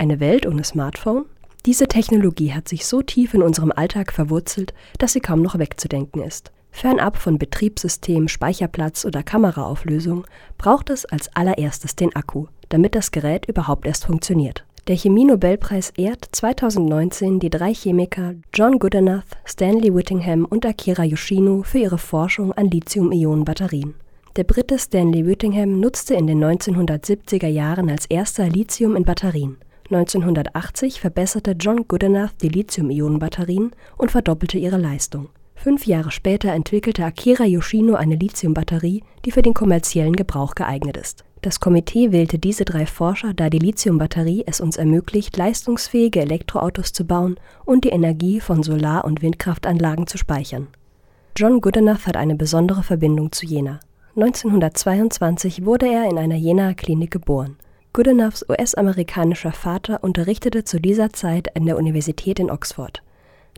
Eine Welt ohne Smartphone? Diese Technologie hat sich so tief in unserem Alltag verwurzelt, dass sie kaum noch wegzudenken ist. Fernab von Betriebssystem, Speicherplatz oder Kameraauflösung braucht es als allererstes den Akku, damit das Gerät überhaupt erst funktioniert. Der Chemie-Nobelpreis ehrt 2019 die drei Chemiker John Goodenough, Stanley Whittingham und Akira Yoshino für ihre Forschung an Lithium-Ionen-Batterien. Der Brite Stanley Whittingham nutzte in den 1970er Jahren als erster Lithium in Batterien. 1980 verbesserte John Goodenough die Lithium-Ionen-Batterien und verdoppelte ihre Leistung. Fünf Jahre später entwickelte Akira Yoshino eine Lithium-Batterie, die für den kommerziellen Gebrauch geeignet ist. Das Komitee wählte diese drei Forscher, da die Lithium-Batterie es uns ermöglicht, leistungsfähige Elektroautos zu bauen und die Energie von Solar- und Windkraftanlagen zu speichern. John Goodenough hat eine besondere Verbindung zu Jena. 1922 wurde er in einer Jenaer Klinik geboren. Goodenoughs US-amerikanischer Vater unterrichtete zu dieser Zeit an der Universität in Oxford.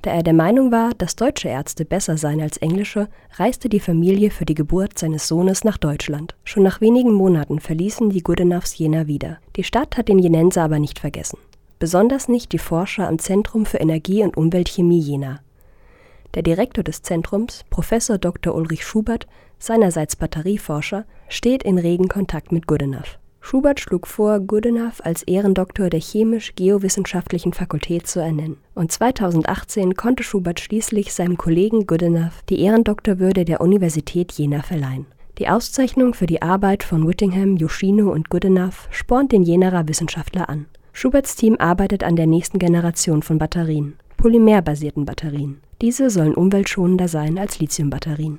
Da er der Meinung war, dass deutsche Ärzte besser seien als englische, reiste die Familie für die Geburt seines Sohnes nach Deutschland. Schon nach wenigen Monaten verließen die Goodenoughs Jena wieder. Die Stadt hat den Jenenser aber nicht vergessen. Besonders nicht die Forscher am Zentrum für Energie- und Umweltchemie Jena. Der Direktor des Zentrums, Professor Dr. Ulrich Schubert, seinerseits Batterieforscher, steht in regen Kontakt mit Goodenough. Schubert schlug vor, Goodenough als Ehrendoktor der Chemisch-Geowissenschaftlichen Fakultät zu ernennen, und 2018 konnte Schubert schließlich seinem Kollegen Goodenough die Ehrendoktorwürde der Universität Jena verleihen. Die Auszeichnung für die Arbeit von Whittingham, Yoshino und Goodenough spornt den Jenaer Wissenschaftler an. Schuberts Team arbeitet an der nächsten Generation von Batterien, polymerbasierten Batterien. Diese sollen umweltschonender sein als Lithiumbatterien